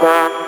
Bye.